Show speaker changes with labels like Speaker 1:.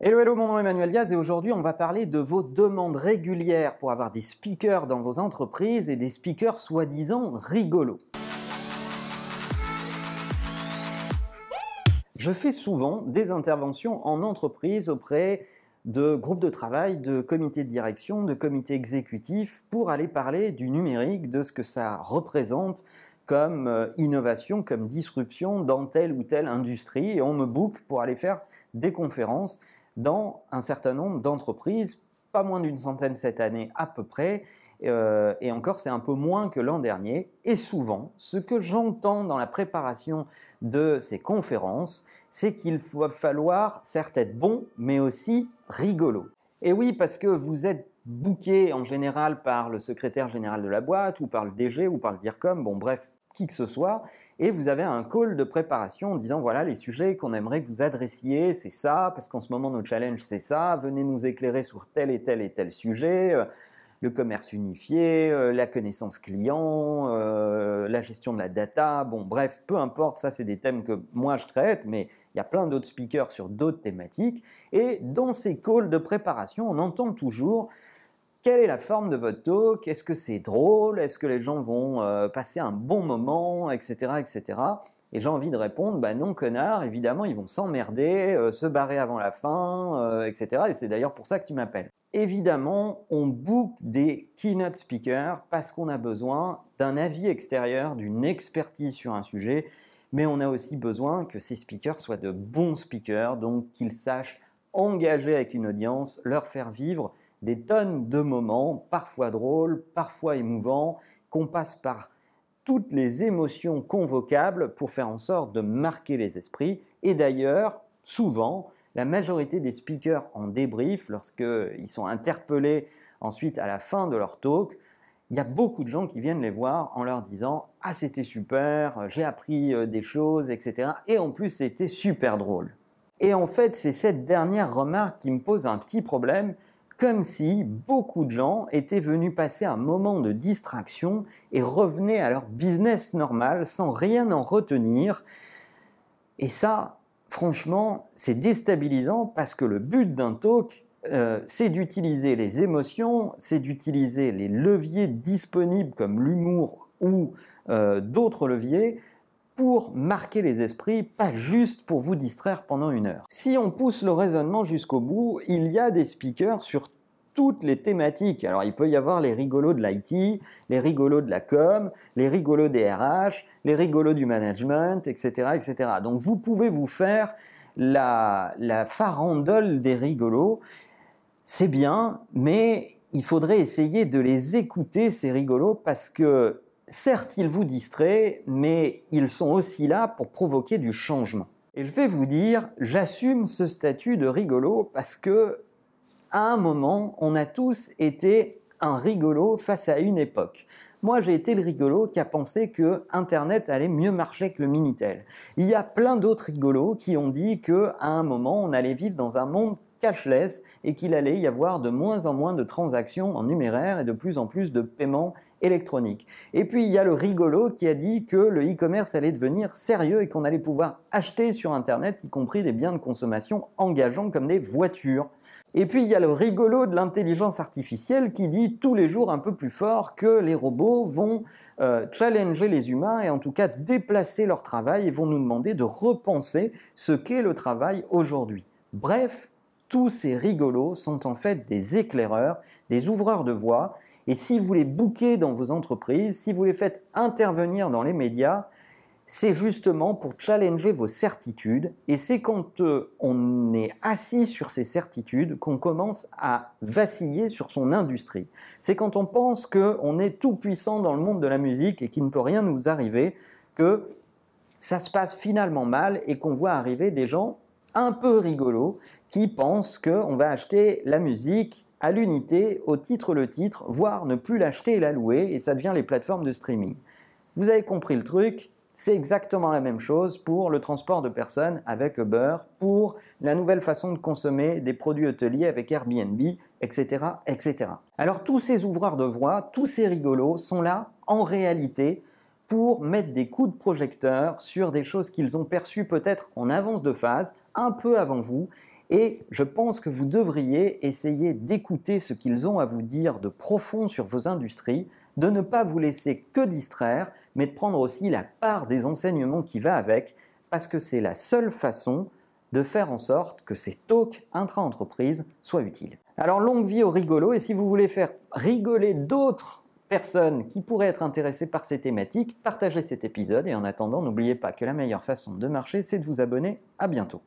Speaker 1: Hello, hello, mon nom est Emmanuel Diaz et aujourd'hui on va parler de vos demandes régulières pour avoir des speakers dans vos entreprises et des speakers soi-disant rigolos. Je fais souvent des interventions en entreprise auprès de groupes de travail, de comités de direction, de comités exécutifs pour aller parler du numérique, de ce que ça représente comme euh, innovation, comme disruption dans telle ou telle industrie et on me book pour aller faire des conférences dans un certain nombre d'entreprises, pas moins d'une centaine cette année à peu près, euh, et encore c'est un peu moins que l'an dernier. Et souvent, ce que j'entends dans la préparation de ces conférences, c'est qu'il va falloir certes être bon, mais aussi rigolo. Et oui, parce que vous êtes booké en général par le secrétaire général de la boîte, ou par le DG, ou par le DIRCOM, bon bref, qui que ce soit, et vous avez un call de préparation en disant voilà les sujets qu'on aimerait que vous adressiez, c'est ça, parce qu'en ce moment nos challenges c'est ça, venez nous éclairer sur tel et tel et tel sujet, euh, le commerce unifié, euh, la connaissance client, euh, la gestion de la data, bon bref, peu importe, ça c'est des thèmes que moi je traite, mais il y a plein d'autres speakers sur d'autres thématiques, et dans ces calls de préparation, on entend toujours quelle est la forme de votre talk? Est-ce que c'est drôle? Est-ce que les gens vont euh, passer un bon moment, etc., etc. Et j'ai envie de répondre, bah non connard, évidemment ils vont s'emmerder, euh, se barrer avant la fin, euh, etc. Et c'est d'ailleurs pour ça que tu m'appelles. Évidemment, on book des keynote speakers parce qu'on a besoin d'un avis extérieur, d'une expertise sur un sujet, mais on a aussi besoin que ces speakers soient de bons speakers, donc qu'ils sachent engager avec une audience, leur faire vivre des tonnes de moments, parfois drôles, parfois émouvants, qu'on passe par toutes les émotions convocables pour faire en sorte de marquer les esprits. Et d'ailleurs, souvent, la majorité des speakers en débrief, lorsqu'ils sont interpellés ensuite à la fin de leur talk, il y a beaucoup de gens qui viennent les voir en leur disant Ah, c'était super, j'ai appris euh, des choses, etc. Et en plus, c'était super drôle. Et en fait, c'est cette dernière remarque qui me pose un petit problème, comme si beaucoup de gens étaient venus passer un moment de distraction et revenaient à leur business normal sans rien en retenir. Et ça, franchement, c'est déstabilisant parce que le but d'un talk, euh, c'est d'utiliser les émotions, c'est d'utiliser les leviers disponibles comme l'humour ou euh, d'autres leviers pour marquer les esprits, pas juste pour vous distraire pendant une heure. Si on pousse le raisonnement jusqu'au bout, il y a des speakers sur toutes les thématiques. Alors il peut y avoir les rigolos de l'IT, les rigolos de la com, les rigolos des RH, les rigolos du management, etc. etc. Donc vous pouvez vous faire la, la farandole des rigolos. C'est bien, mais il faudrait essayer de les écouter, ces rigolos, parce que certes, ils vous distraient, mais ils sont aussi là pour provoquer du changement. Et je vais vous dire, j'assume ce statut de rigolo parce que, à un moment, on a tous été un rigolo face à une époque. Moi, j'ai été le rigolo qui a pensé que Internet allait mieux marcher que le Minitel. Il y a plein d'autres rigolos qui ont dit que, à un moment, on allait vivre dans un monde cashless et qu'il allait y avoir de moins en moins de transactions en numéraire et de plus en plus de paiements électroniques. Et puis il y a le rigolo qui a dit que le e-commerce allait devenir sérieux et qu'on allait pouvoir acheter sur Internet, y compris des biens de consommation engageants comme des voitures. Et puis il y a le rigolo de l'intelligence artificielle qui dit tous les jours un peu plus fort que les robots vont euh, challenger les humains et en tout cas déplacer leur travail et vont nous demander de repenser ce qu'est le travail aujourd'hui. Bref, tous ces rigolos sont en fait des éclaireurs, des ouvreurs de voie. Et si vous les bouquez dans vos entreprises, si vous les faites intervenir dans les médias, c'est justement pour challenger vos certitudes. Et c'est quand euh, on est assis sur ces certitudes qu'on commence à vaciller sur son industrie. C'est quand on pense qu'on est tout puissant dans le monde de la musique et qu'il ne peut rien nous arriver que ça se passe finalement mal et qu'on voit arriver des gens un peu rigolos qui pensent qu'on va acheter la musique à l'unité, au titre le titre, voire ne plus l'acheter et la louer, et ça devient les plateformes de streaming. Vous avez compris le truc, c'est exactement la même chose pour le transport de personnes avec Uber, pour la nouvelle façon de consommer des produits hôteliers avec Airbnb, etc., etc. Alors tous ces ouvreurs de voix, tous ces rigolos sont là en réalité pour mettre des coups de projecteur sur des choses qu'ils ont perçues peut-être en avance de phase, un peu avant vous, Et je pense que vous devriez essayer d'écouter ce qu'ils ont à vous dire de profond sur vos industries, de ne pas vous laisser que distraire, mais de prendre aussi la part des enseignements qui va avec, parce que c'est la seule façon de faire en sorte que ces talks intra-entreprises soient utiles. Alors longue vie au rigolo, et si vous voulez faire rigoler d'autres personnes qui pourraient être intéressées par ces thématiques, partagez cet épisode et en attendant, n'oubliez pas que la meilleure façon de marcher, c'est de vous abonner. À bientôt.